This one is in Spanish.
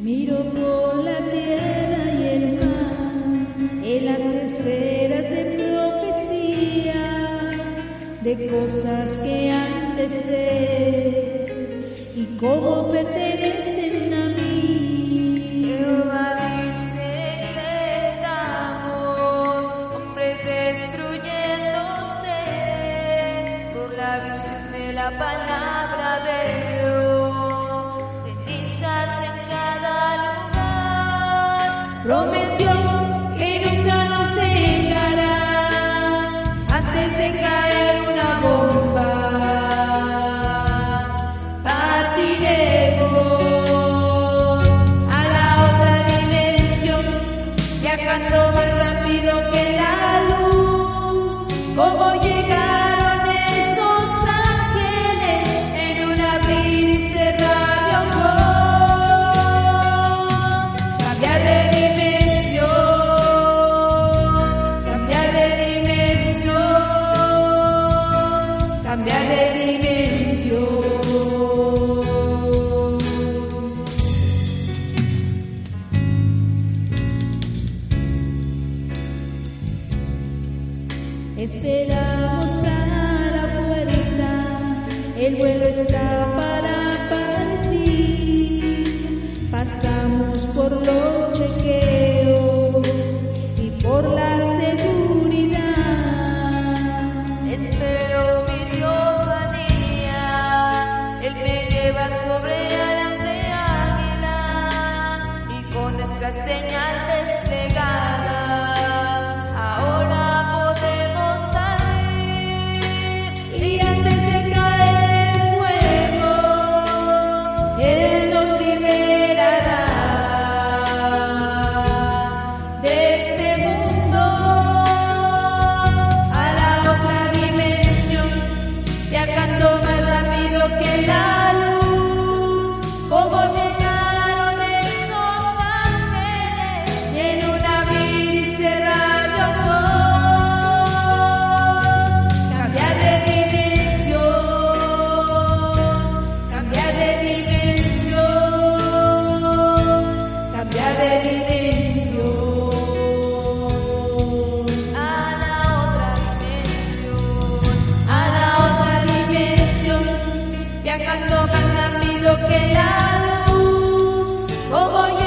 Miro por la tierra y el mar, en las esferas de profecías, de cosas que han de ser y cómo pertenecen a mí. Jehová dice que estamos hombres destruyéndose por la visión de la palabra viajando más rápido que la luz. Como llegaron Esperamos a la puerta, el vuelo está para partir. Pasamos por los chequeos y por la seguridad. Espero mi teofanía, él me lleva sobre alas de águila y con nuestra señal desplegada. viajando más rápido que la luz. Como